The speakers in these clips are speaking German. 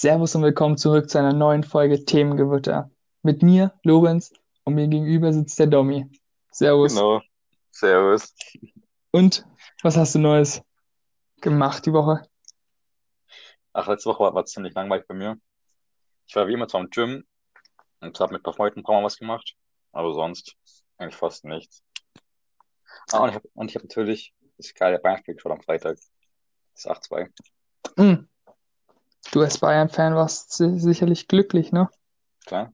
Servus und willkommen zurück zu einer neuen Folge Themengewitter. Mit mir, Lorenz, und mir gegenüber sitzt der Domi. Servus. Genau. Servus. Und was hast du Neues gemacht die Woche? Ach, letzte Woche war, war ziemlich langweilig bei mir. Ich war wie immer zwar im Gym und habe mit ein paar Freunden ein paar Mal was gemacht, aber sonst eigentlich fast nichts. Ah, und ich habe hab natürlich das geile Bayern-Spiel geschaut am Freitag. Das 8-2. Hm, du als Bayern-Fan warst si- sicherlich glücklich, ne? Klar.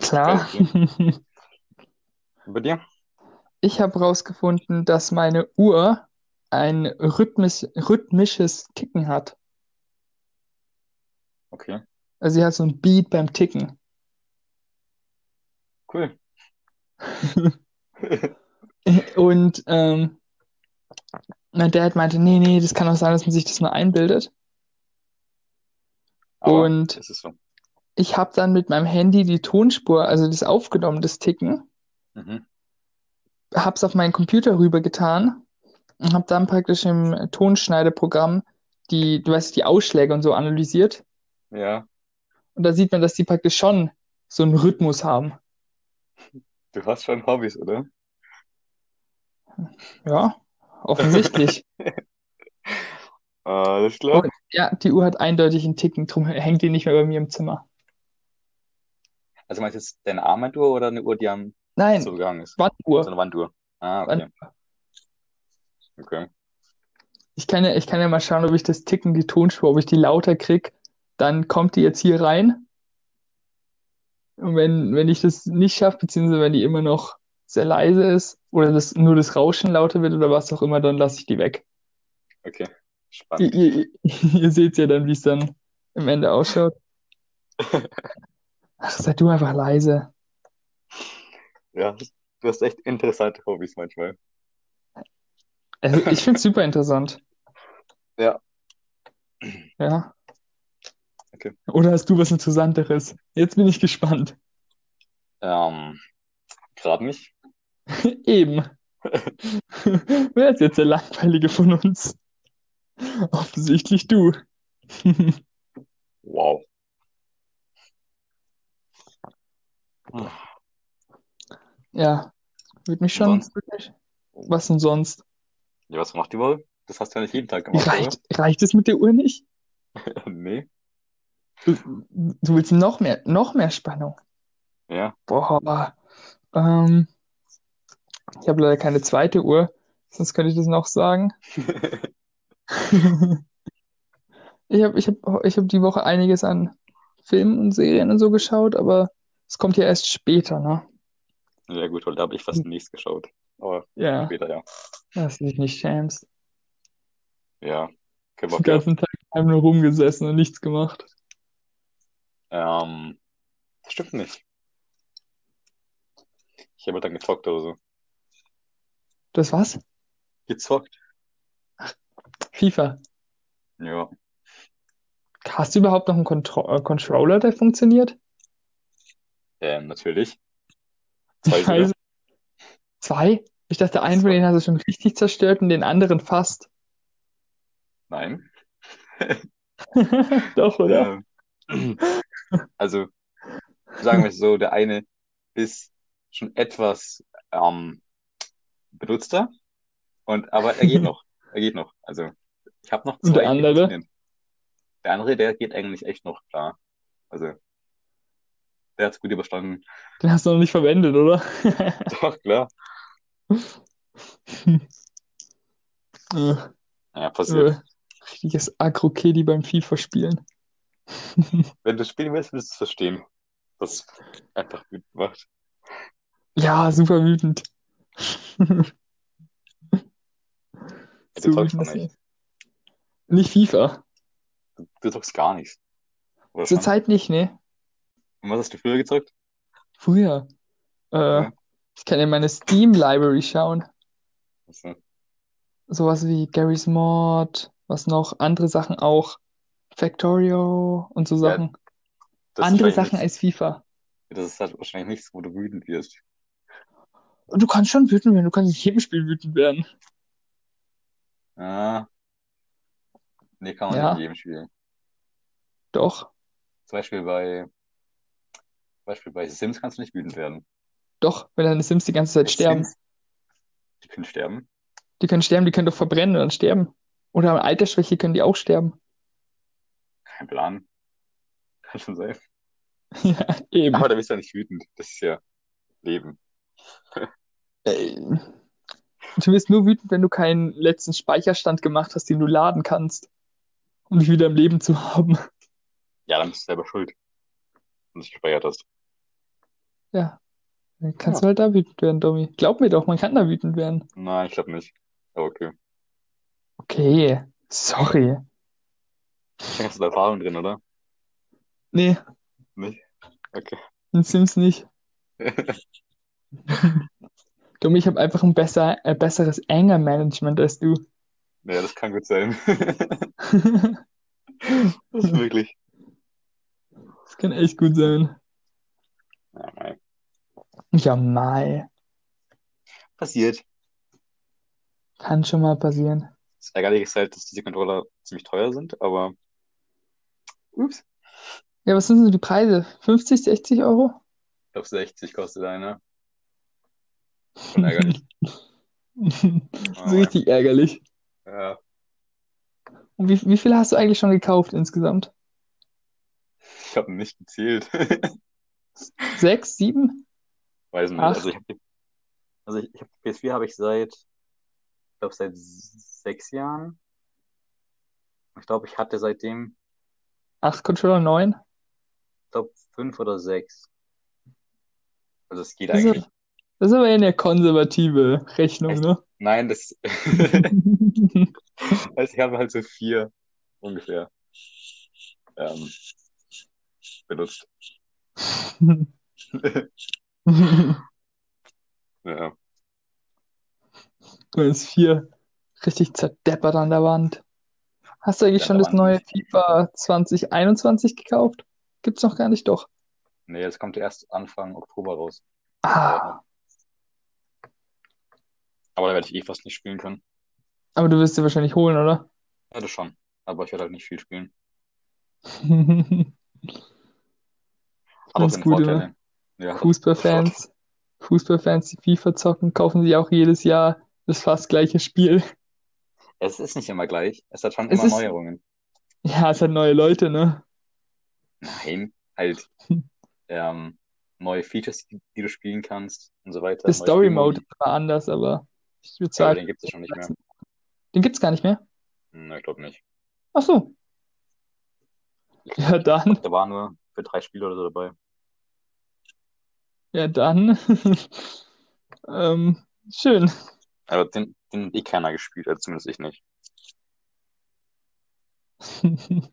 Klar. bei dir? Ich habe rausgefunden, dass meine Uhr ein rhythmis rhythmisches Ticken hat. Okay. Also sie hat so ein Beat beim Ticken. Cool. Und ähm, mein Dad meinte, nee, nee, das kann auch sein, dass man sich das nur einbildet. Aber Und es so. ich habe dann mit meinem Handy die Tonspur, also das aufgenommen, das Ticken, Mhm. hab's auf meinen Computer rübergetan und habe dann praktisch im Tonschneideprogramm die, du weißt, die Ausschläge und so analysiert. Ja, Und da sieht man, dass die praktisch schon so einen Rhythmus haben. du hast schon Hobbys, oder? Ja, offensichtlich. Alles klar. Ja, die Uhr hat eindeutig einen Ticken, drum hängt die nicht mehr bei mir im Zimmer. Also meinst du jetzt deine Armbanduhr oder eine Uhr, die am Nein, so gegangen ist? So Wanduhr. eine Wanduhr. Ah, okay. Wand- Okay. Ich kann ja, ich kann ja mal schauen, ob ich das Ticken, die Tonspur, ob ich die lauter krieg. Dann kommt die jetzt hier rein. Und wenn, wenn ich das nicht schaffe, beziehungsweise wenn die immer noch sehr leise ist oder das, nur das Rauschen lauter wird oder was auch immer, dann lasse ich die weg. Okay. Ihr, Spannend. ihr, ihr seht ja dann, wie es dann am Ende ausschaut. Ach, sei du einfach leise. Ja, du hast echt interessante Hobbys manchmal. Also ich finde es super interessant. Ja. Ja. Okay. Oder hast du was Interessanteres? Jetzt bin ich gespannt. Ähm, gerade nicht. Eben. Wer ist jetzt der Langweilige von uns? Offensichtlich du. Wow. Ja, würde mich schon Sonst? wirklich. Was denn sonst? Ja, was macht die Woche? Das hast du ja nicht jeden Tag gemacht, Reicht, reicht es mit der Uhr nicht? oder? Nee. Du, du willst noch mehr, noch mehr Spannung. Ja. Boah. Ähm, ich habe leider keine zweite Uhr, sonst könnte ich das noch sagen. Ich habe ich hab, ich hab die Woche einiges an Filmen und Serien und so geschaut, aber es kommt ja erst später, ne? Ja, gut, da habe ich fast nichts geschaut. Aber Ja, später, ja. dass du dich nicht schämst. Ja. Den ganzen Tag einfach nur rumgesessen und nichts gemacht. Ähm, das stimmt nicht. Ich habe dann gezockt oder so. Das was? Gezockt? FIFA. Ja. Hast du überhaupt noch einen Contro äh, Controller, der funktioniert? Ähm, natürlich. Zwei Ich weiß, sogar. zwei? Ich dachte, einen von denen hast du schon richtig zerstört und den anderen fast. Nein. Doch, oder? Ähm, also, sagen wir es so, der eine ist schon etwas ähm, benutzter, und, aber er geht noch. Er geht noch. Also, ich habe noch Und der zwei, andere? Der andere, der geht eigentlich echt noch klar. Also, der hat's gut überstanden. Den hast du noch nicht verwendet, oder? Doch, klar. Ja, passiert. äh, richtiges Agro-Kiddy beim FIFA-Spielen. Wenn du spielen willst, wirst du es verstehen. Das einfach wütend macht. Ja, super wütend. Ja, So wütend ist nicht. Nicht FIFA. Du, du zockst gar nichts. Oder schon? Zurzeit nicht, ne? Und was hast du früher gezockt? Früher. Äh, Ja. ich kann in meine Steam-Library schauen. Also, Sowas wie Garry's Mod, was noch, andere Sachen auch. Factorio und so ja, Sachen. ist Andere Sachen als FIFA. Das ist halt wahrscheinlich nichts, wo du wütend wirst. Du kannst schon wütend werden, du kannst in jedem Spiel wütend werden. Ah, nee, kann man nicht Ja, in jedem spielen. doch. Zum Beispiel bei, zum Beispiel bei Sims kannst du nicht wütend werden. Doch, wenn deine Sims die ganze Zeit Bei sterben. Sims, die können sterben. Die können sterben, die können doch verbrennen und dann sterben. Oder an Altersschwäche können die auch sterben. Kein Plan. Kann schon sein. Ja, eben. Aber da bist du ja nicht wütend. Das ist ja Leben. Äh, Du wirst nur wütend, wenn du keinen letzten Speicherstand gemacht hast, den du laden kannst, um dich wieder im Leben zu haben. Ja, dann bist du selber schuld, wenn du nicht gespeichert hast. Ja, dann kannst Ja. du halt da wütend werden, Domi. Glaub mir doch, man kann da wütend werden. Nein, ich glaube nicht. Aber okay. Okay, sorry. Da hast du da Erfahrung drin, oder? Nee, Nicht? Okay. in Sims nicht. Domi, ich habe einfach ein besser, äh, besseres Anger-Management als du. Ja, das kann gut sein. Das ist wirklich. Das kann echt gut sein. Ja, mei. Ja, Mai. Passiert. Kann schon mal passieren. Das Ärgerliche ist halt, dass diese Controller ziemlich teuer sind, aber. Ups. Ja, was sind denn die Preise? 50, 60 Euro? Ich glaube, 60 kostet einer. Schon ärgerlich. Oh, ist richtig ärgerlich. Ja, Und wie, wie viele hast du eigentlich schon gekauft insgesamt? ich habe nicht gezählt. Sechs, sieben? Weiß nicht. Acht? Also ich also ich, ich hab, die PS4 habe ich seit, ich glaube, seit sechs Jahren. Ich glaube, ich hatte seitdem, Acht Controller, neun? ich glaube, fünf oder sechs. Also es geht Das ist, eigentlich. das ist aber eher eine konservative Rechnung, Echt? ne? Nein, das, also ich habe halt so vier ungefähr ähm, benutzt. Ja, Du hast vier richtig zerdeppert an der Wand. Hast du eigentlich Ja, schon da das neue. FIFA 2021 gekauft? Gibt's noch gar nicht, doch. nee, das kommt erst Anfang Oktober raus. Ah, Aber da werde ich eh fast nicht spielen können. aber du wirst sie wahrscheinlich holen, oder? Ja, das schon. Aber ich werde halt nicht viel spielen. Ganz seine gut, Vorteile. oder? Ja, hat auch Fußballfans, Fußballfans, die FIFA zocken, kaufen sich auch jedes Jahr das fast gleiche Spiel. Es ist nicht immer gleich. Es hat schon Es immer ist, Neuerungen. ja, es hat neue Leute, ne? Nein, halt ähm, neue Features, die, die du spielen kannst und so weiter. Der Story Mode zwar anders, aber ich würde Ja, sagen, den gibt es schon nicht mehr. den gibt's gar nicht mehr. Hm, ich glaube nicht. Ach so. Ja, dann, glaube, da waren nur für drei Spiele oder so dabei. ja, dann. ähm, schön. Aber den, den hat eh keiner gespielt, also zumindest ich nicht.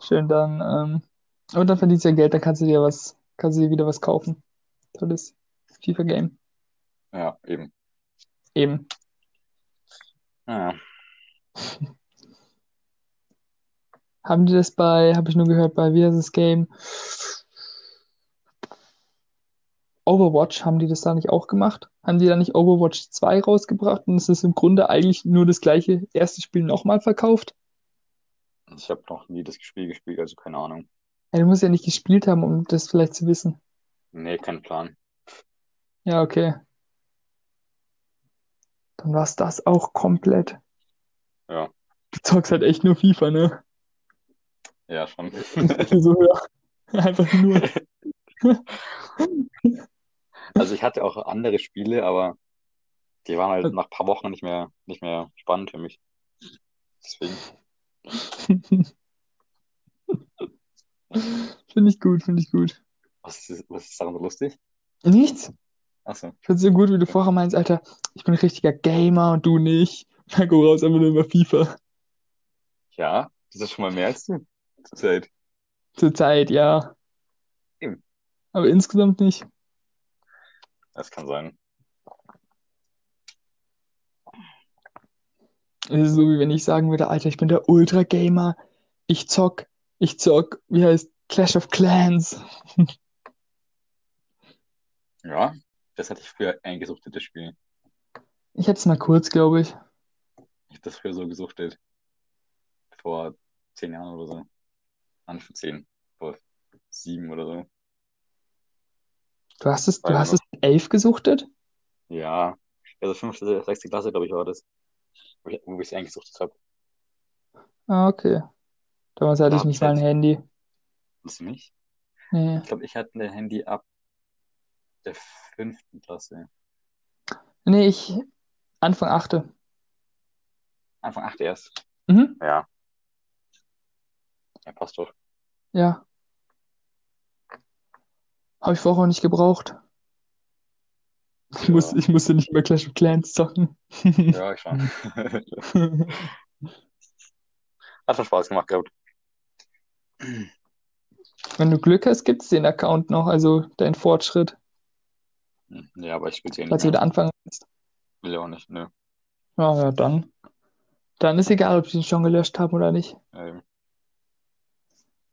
Schön, dann, ähm, und dann verdienst du ja Geld, dann kannst du dir was, kannst du dir wieder was kaufen. Tolles FIFA-Game. Ja, eben. Eben. Ja, Haben die das bei, habe ich nur gehört, bei, wie das Game? Overwatch, haben die das da nicht auch gemacht? Haben die da nicht Overwatch 2 rausgebracht und es ist im Grunde eigentlich nur das gleiche erste Spiel nochmal verkauft? ich habe noch nie das Spiel gespielt, also keine Ahnung. Ja, du musst ja nicht gespielt haben, um das vielleicht zu wissen. Nee, kein Plan. Ja, okay. Dann war's das auch komplett. Ja, Du zockst halt echt nur FIFA, ne? ja, schon. So, ja. Einfach nur. Also ich hatte auch andere Spiele, aber die waren halt nach ein paar Wochen nicht mehr, nicht mehr spannend für mich. Deswegen. Finde ich gut, finde ich gut. Was ist, was ist daran so lustig? Nichts. Achso. Ich finde es so gut, wie du vorher meinst, Alter, ich bin ein richtiger Gamer und du nicht. Dann go raus, einfach nur über FIFA. Ja, das ist schon mal mehr als du. Zur Zeit. Zur Zeit, ja. Eben. Aber insgesamt nicht. Das kann sein. Es ist so, wie wenn ich sagen würde, Alter, ich bin der Ultra-Gamer. Ich zock, ich zock, wie heißt Clash of Clans. Ja, das hatte ich früher eingesuchtet, das Spiel. Ich hatte es mal kurz, glaube ich. Ich habe das früher so gesuchtet. Vor zehn Jahren oder so. Nein, für 10. Vor 7 oder so. Du hast es, du hast noch, es elf gesuchtet? ja, also fünfte, sechste Klasse, glaube ich, war das, wo ich, es eingesuchtet habe. Ah, okay. Damals hatte Da ich nicht ich mal ein Handy. wisst ihr nicht? Nee. Ich glaube, ich hatte ein Handy ab der fünften Klasse. Nee, ich Anfang achte. Anfang 8 erst. Mhm. Ja, ja, passt doch. Ja. Habe ich vorher auch nicht gebraucht. Ich muss, Ja, ich musste nicht mehr Clash of Clans zocken. ja, ich schon. Hat schon Spaß gemacht gehabt. Wenn du Glück hast, gibt es den Account noch, also dein Fortschritt, Ja, aber ich es eh nicht falls du wieder anfangen willst. Will ja auch nicht, nö. Ja, ja, dann. Dann ist egal, ob ich ihn schon gelöscht habe oder nicht. Ähm,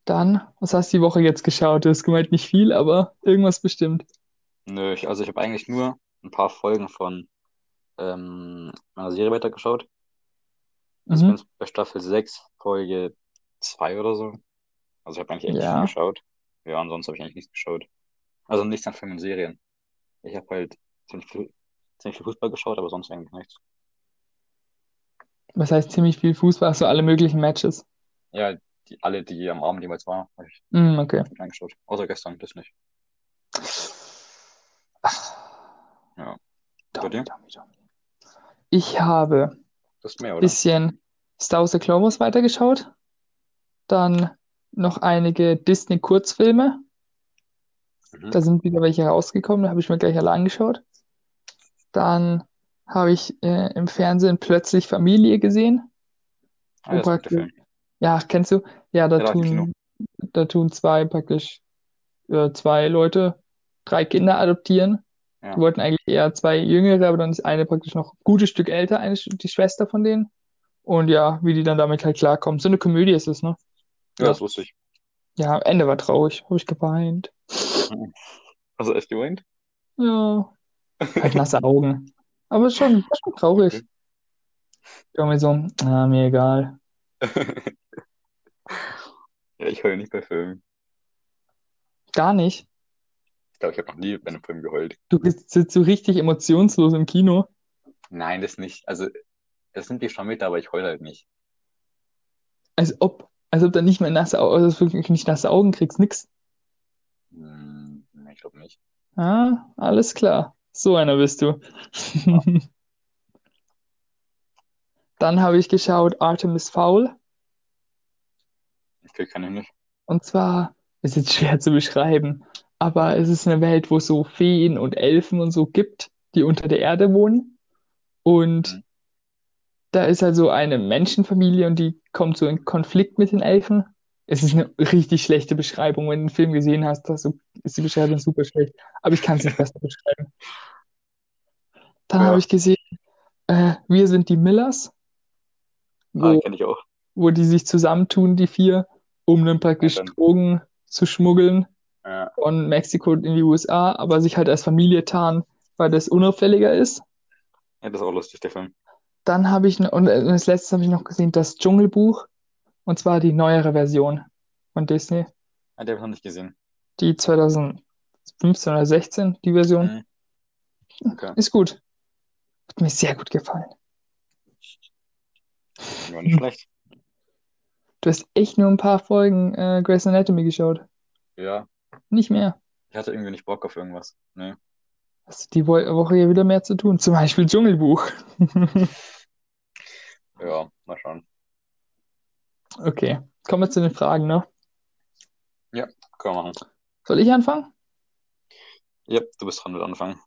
Dann, was hast du die Woche jetzt geschaut? Du hast gemeint, nicht viel, aber irgendwas bestimmt. nö, ich, also ich habe eigentlich nur ein paar Folgen von ähm, meiner Serie weitergeschaut. Also ich bin Mhm. jetzt bei Staffel 6, Folge 2 oder so. Also ich habe eigentlich echt nicht viel Ja. geschaut. Ja, ansonsten habe ich eigentlich nichts geschaut. Also nichts an Filmen und Serien. Ich habe halt ziemlich viel, ziemlich viel Fußball geschaut, aber sonst eigentlich nichts. Was heißt ziemlich viel Fußball, so alle möglichen Matches. Ja, die, alle, die am Abend jeweils waren, habe ich Mm, okay. reingeschaut. Außer gestern, das nicht. Ja. Bei dir? Ich habe oder? bisschen Star Wars The Clone Wars weitergeschaut. Dann noch einige Disney-Kurzfilme. Mhm. Da sind wieder welche rausgekommen, da habe ich mir gleich alle angeschaut. Dann habe ich äh, im Fernsehen plötzlich Familie gesehen. Ah, praktisch, ja, kennst du? Ja, da Ja, tun, da tun zwei praktisch, äh, zwei Leute drei Kinder adoptieren. Die Ja. wollten eigentlich eher zwei Jüngere, aber dann ist eine praktisch noch ein gutes Stück älter, eine, die Schwester von denen. Und ja, wie die dann damit halt klarkommen. So eine Komödie ist es, ne? Ja, Ja, das wusste ich. ja, Ende war traurig, habe ich geweint. Mhm. Also echt geweint? Ja, halt nasse Augen. Aber schon, war schon traurig. Okay. Irgendwie so, ah, mir egal. Ja, ich heule nicht bei Filmen. Gar nicht. Ich glaube, ich habe noch nie bei einem Film geheult. Du bist sitzt so richtig emotionslos im Kino. Nein, das nicht. Also, das nimmt die schon mit, aber ich heule halt nicht. Als ob, als ob du nicht mehr nasse Augen, also wirklich nicht nasse Augen kriegst, nix. Hm, glaube nicht. Ah, alles klar. So einer bist du. Ja. Dann habe ich geschaut Artemis Fowl. Okay, kann ich nicht. Und zwar, ist jetzt schwer zu beschreiben, aber es ist eine Welt, wo es so Feen und Elfen und so gibt, die unter der Erde wohnen. Und Mhm. da ist also eine Menschenfamilie und die kommt so in Konflikt mit den Elfen. Es ist eine richtig schlechte Beschreibung. Wenn du den Film gesehen hast, du, ist die Beschreibung super schlecht. Aber ich kann es nicht besser beschreiben. Dann habe Ja, ich gesehen, äh, Wir sind die Millers, ah, wo, kenne ich auch. wo die sich zusammentun, die vier, um dann Ja, praktisch dann, Drogen zu schmuggeln ja, von Mexiko in die USA, aber sich halt als Familie tarnen, weil das unauffälliger ist. ja, das ist auch lustig, der Film. Dann habe ich, noch- und äh, als letztes habe ich noch gesehen, das Dschungelbuch, und zwar die neuere Version von Disney, Ah, den habe ich noch nicht gesehen. die 2015 oder 16, die Version. Mhm, okay. Ist gut. Hat mir sehr gut gefallen. Ja, nicht schlecht. Du hast echt nur ein paar Folgen äh, Grey's Anatomy geschaut. Ja, Nicht mehr. ich hatte irgendwie nicht Bock auf irgendwas. Nee. Hast du die Wo Woche hier wieder mehr zu tun? Zum Beispiel Dschungelbuch. Ja, mal schauen. Okay, kommen wir zu den Fragen, ne? Ja, können wir machen. Soll ich anfangen? Ja, du bist dran mit anfangen.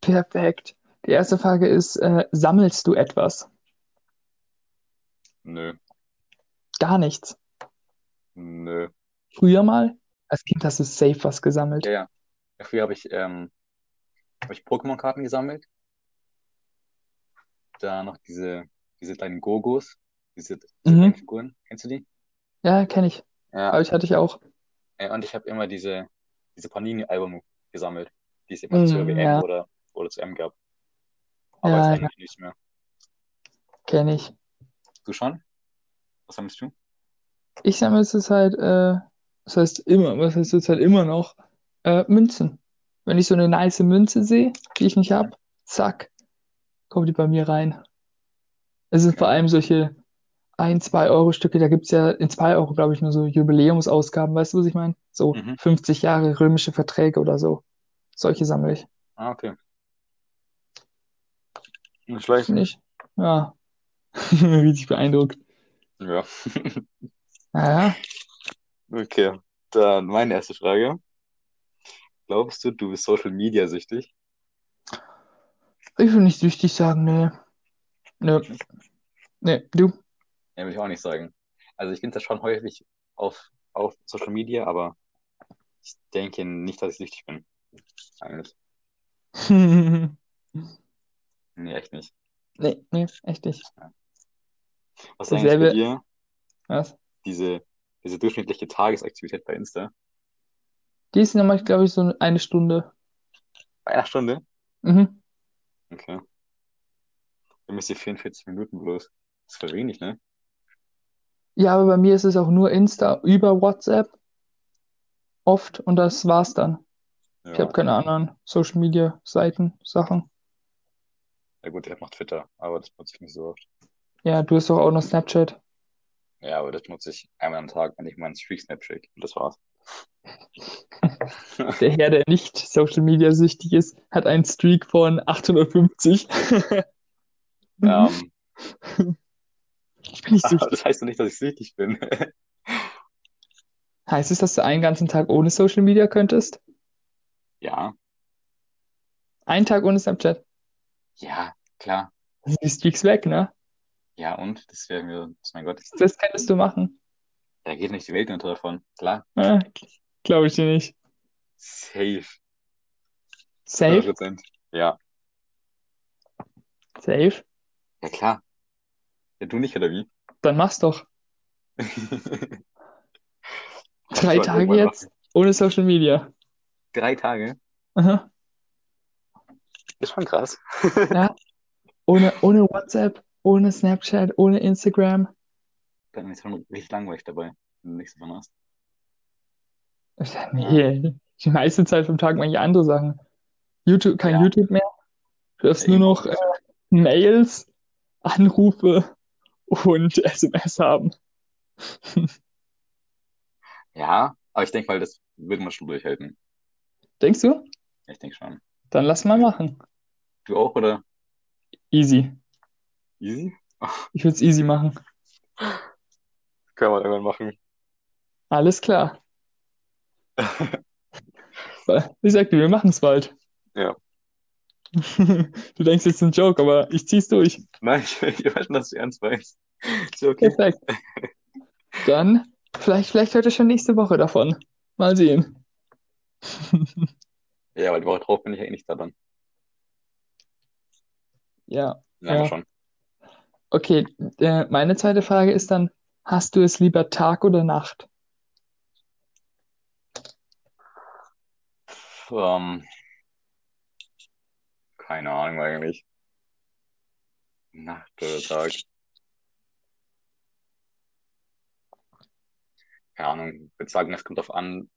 Perfekt. Die erste Frage ist, äh, sammelst du etwas? Nö, Gar nichts. nö. Früher mal? Als Kind hast du safe was gesammelt. Ja, ja. Früher habe ich, ähm, habe ich Pokémon-Karten gesammelt. Da noch diese, diese kleinen Gogos, diese, Mhm. Figuren. Kennst du die? Ja, kenne ich. Ja, Aber ich hatte ich auch. und ich habe immer diese, diese Panini-Alben gesammelt, die es immer zur Mhm, WM ja, oder, oder zur M gab. Aber jetzt ja, ja, eigentlich nichts mehr. kenne ich. Du schon? Was sammelst du? Ich sammle halt, äh, das heißt immer, was heißt jetzt halt immer noch, äh, Münzen. Wenn ich so eine nice Münze sehe, die ich nicht habe, zack, kommt die bei mir rein. Es sind vor allem solche 1, 2 Euro Stücke, da gibt es ja in 2 Euro, glaube ich, nur so Jubiläumsausgaben, weißt du, was ich meine? So Mhm. 50 Jahre römische Verträge oder so. Solche sammle ich. Ah, okay. Nicht schlecht. Ich. Ja. Richtig beeindruckt. Ja. Naja, Okay. Dann meine erste Frage. Glaubst du, du bist Social Media süchtig? ich will nicht süchtig sagen, nee. Nö. Nee, du? Ja, will ich auch nicht sagen. Also ich bin da schon häufig auf, auf Social Media, aber ich denke nicht, dass ich süchtig bin. Eigentlich. Nee, echt nicht. Nee, nee, echt nicht. Was ist eigentlich bei dir Was? diese, diese durchschnittliche Tagesaktivität bei Insta? Die ist nochmal, glaube ich, so eine Stunde. Bei einer Stunde? Mhm. Okay. Dann müsst ihr 44 Minuten bloß. Das ist voll wenig, ne? Ja, aber bei mir ist es auch nur Insta über WhatsApp. Oft. Und das war's dann. Ich Ja. habe keine anderen Social Media Seiten, Sachen. Ja gut, der macht Twitter, aber das nutze ich nicht so oft. Ja, du hast doch auch noch Snapchat. Ja, aber das nutze ich einmal am Tag, wenn ich meinen Streak-Snap schicke. Und das war's. Der Herr, der nicht Social Media süchtig ist, hat einen Streak von 850. Ähm, Ich bin nicht süchtig. das heißt doch nicht, dass ich süchtig bin. Heißt es, dass du einen ganzen Tag ohne Social Media könntest? Ja, Einen Tag ohne Snapchat? ja, klar. Dann sind die Streaks weg, ne? Ja, und? Das wäre mir, mein Gott, Das könntest du machen. da geht nicht die Welt unter davon. Klar. Ah, Glaube ich dir nicht. Safe. Safe? 100%. Ja. Safe? Ja, klar. Ja, du nicht, oder wie? Dann mach's doch. Drei Tage jetzt ohne Social Media. Drei Tage? Aha. Ist schon krass. Ja. Ohne, ohne WhatsApp, ohne Snapchat, ohne Instagram. Dann ist schon richtig langweilig dabei, wenn du nichts davon hast. Nee, die meiste Zeit vom Tag mache ich andere Sachen. YouTube, kein Ja. YouTube mehr. Du Ja, nur noch äh, Mails, Anrufe und SMS haben. Ja, aber ich denke mal, das würde man schon durchhalten. Denkst du? Ich denke schon. Dann lass mal machen. Du auch, oder? Easy. Easy? Ich würde es easy machen. Können wir irgendwann machen. Alles klar. Ich sagte, wir machen es bald. Ja. Du denkst jetzt ein Joke, aber ich zieh's durch. Nein, ich, ich weiß schon, dass du ernst meinst. Ist ja okay. Perfekt. Dann, vielleicht, vielleicht hört ihr schon nächste Woche davon. Mal sehen. Ja, weil die Woche drauf bin ich ja eh nicht da dann. Ja, Lange Ja. schon. okay. Äh, meine zweite Frage ist dann, hast du es lieber Tag oder Nacht? Ähm, keine Ahnung eigentlich. Nacht oder Tag. Keine Ahnung. Ich würde sagen, es kommt drauf an,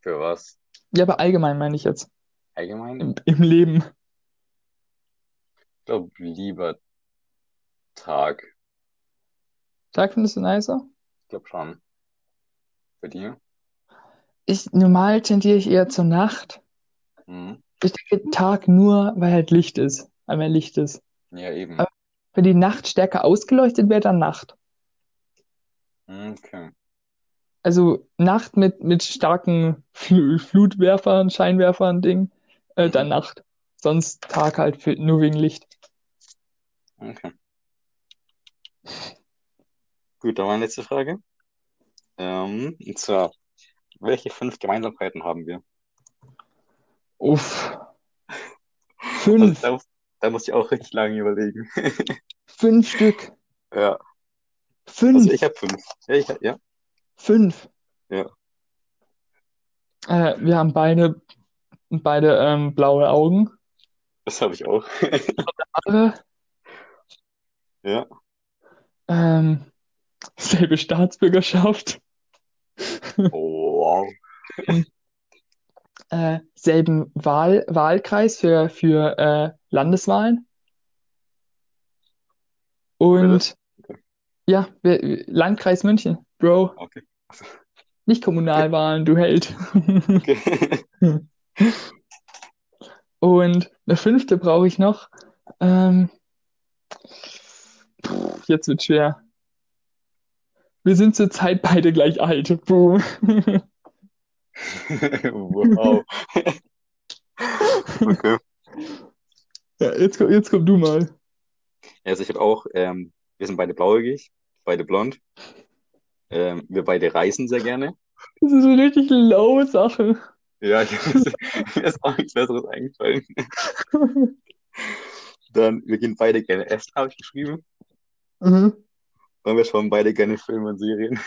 für was. Ja, aber allgemein meine ich jetzt. Allgemein? Im, im Leben. Ich glaube, lieber Tag. Tag findest du nicer? Ich glaube schon. Für dir? Ich, normal tendiere ich eher zur Nacht. Mhm. Ich denke Tag nur, weil halt Licht ist. Weil mehr Licht ist. Ja, eben. Aber- Wenn die Nacht stärker ausgeleuchtet wäre, dann Nacht. Mhm, Okay. Also Nacht mit, mit starken Fl Flutwerfern, Scheinwerfern, Ding, äh, dann Mhm. Nacht. Sonst Tag halt für, nur wegen Licht. Okay. Gut, dann meine letzte Frage. Ähm, und zwar, welche fünf Gemeinsamkeiten haben wir? Uff. Also, Fünf, da, da muss ich auch richtig lange überlegen. fünf Stück. Ja, Fünf, also ich habe fünf. Ja, ich hab, ja. Fünf. Ja. Äh, wir haben beide, beide ähm, blaue Augen. Das habe ich auch. Ja. Ähm, selbe Staatsbürgerschaft, Oh, wow. äh, selben Wahl, Wahlkreis für, für äh, Landeswahlen und ja, wir- Landkreis München, Bro, Okay. nicht Kommunalwahlen, du Held. Okay. Und eine fünfte brauche ich noch. Ähm, jetzt wird schwer. Wir sind zurzeit beide gleich alt. Boom. Wow. Okay. Ja, jetzt, komm- jetzt komm du mal. Also ich habe auch, ähm, wir sind beide blauäugig, beide blond. Ähm, wir beide reisen sehr gerne. Das ist eine richtig low Sache. Ja, ich, mir ist auch nichts Besseres eingefallen. Dann, wir gehen beide gerne essen, habe ich geschrieben. Mhm. Und wir schauen beide gerne Filme und Serien.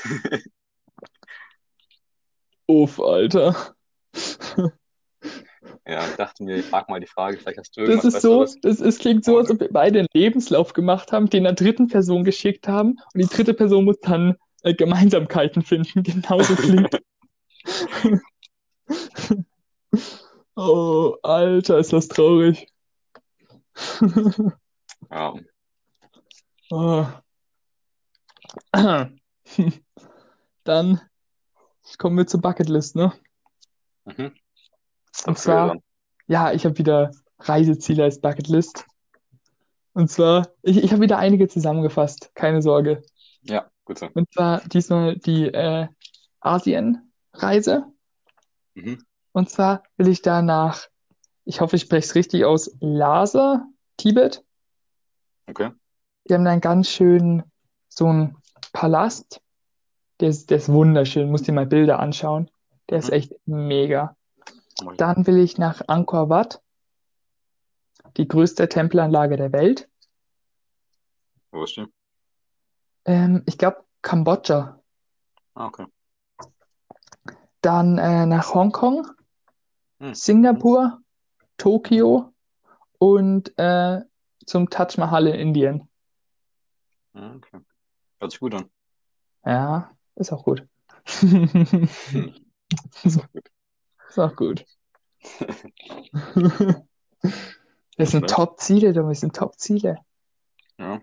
Uff, Alter. Ja, ich dachte mir, ich frage mal die Frage, vielleicht hast du Das irgendwas ist so, Besseres. das, es klingt so, als ob wir beide einen Lebenslauf gemacht haben, den einer dritten Person geschickt haben und die dritte Person muss dann äh, Gemeinsamkeiten finden. Genauso klingt. Oh, Alter, ist das traurig. Ja, Oh. Dann kommen wir zur Bucketlist, ne? mhm. Und zwar, ja, ich habe wieder Reiseziele als Bucketlist. Und zwar, ich, ich habe wieder einige zusammengefasst, keine Sorge. Ja, gut so. Und zwar diesmal die äh, Asien-Reise. Mhm. Und zwar will ich da nach, ich hoffe, ich spreche es richtig aus, Lhasa, Tibet. Okay. Die haben da einen ganz schönen, so einen Palast. Der ist, der ist wunderschön, muss dir mal Bilder anschauen. Der ist Mhm. echt mega. Ich. Dann will ich nach Angkor Wat, die größte Tempelanlage der Welt. Wo ist die? Ähm, ich glaube Kambodscha. Ah, okay. Dann äh, nach Hongkong, Hm. Singapur, Tokio und äh, zum Taj Mahal in Indien. Ah, okay. Hört sich gut an. Ja, ist auch gut. Ist auch gut. Ist auch gut. Das sind. Top-Ziele, du, das sind Top-Ziele. Ja.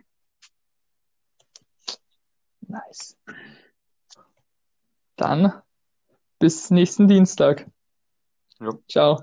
Nice. Dann bis nächsten Dienstag. Ja. Ciao.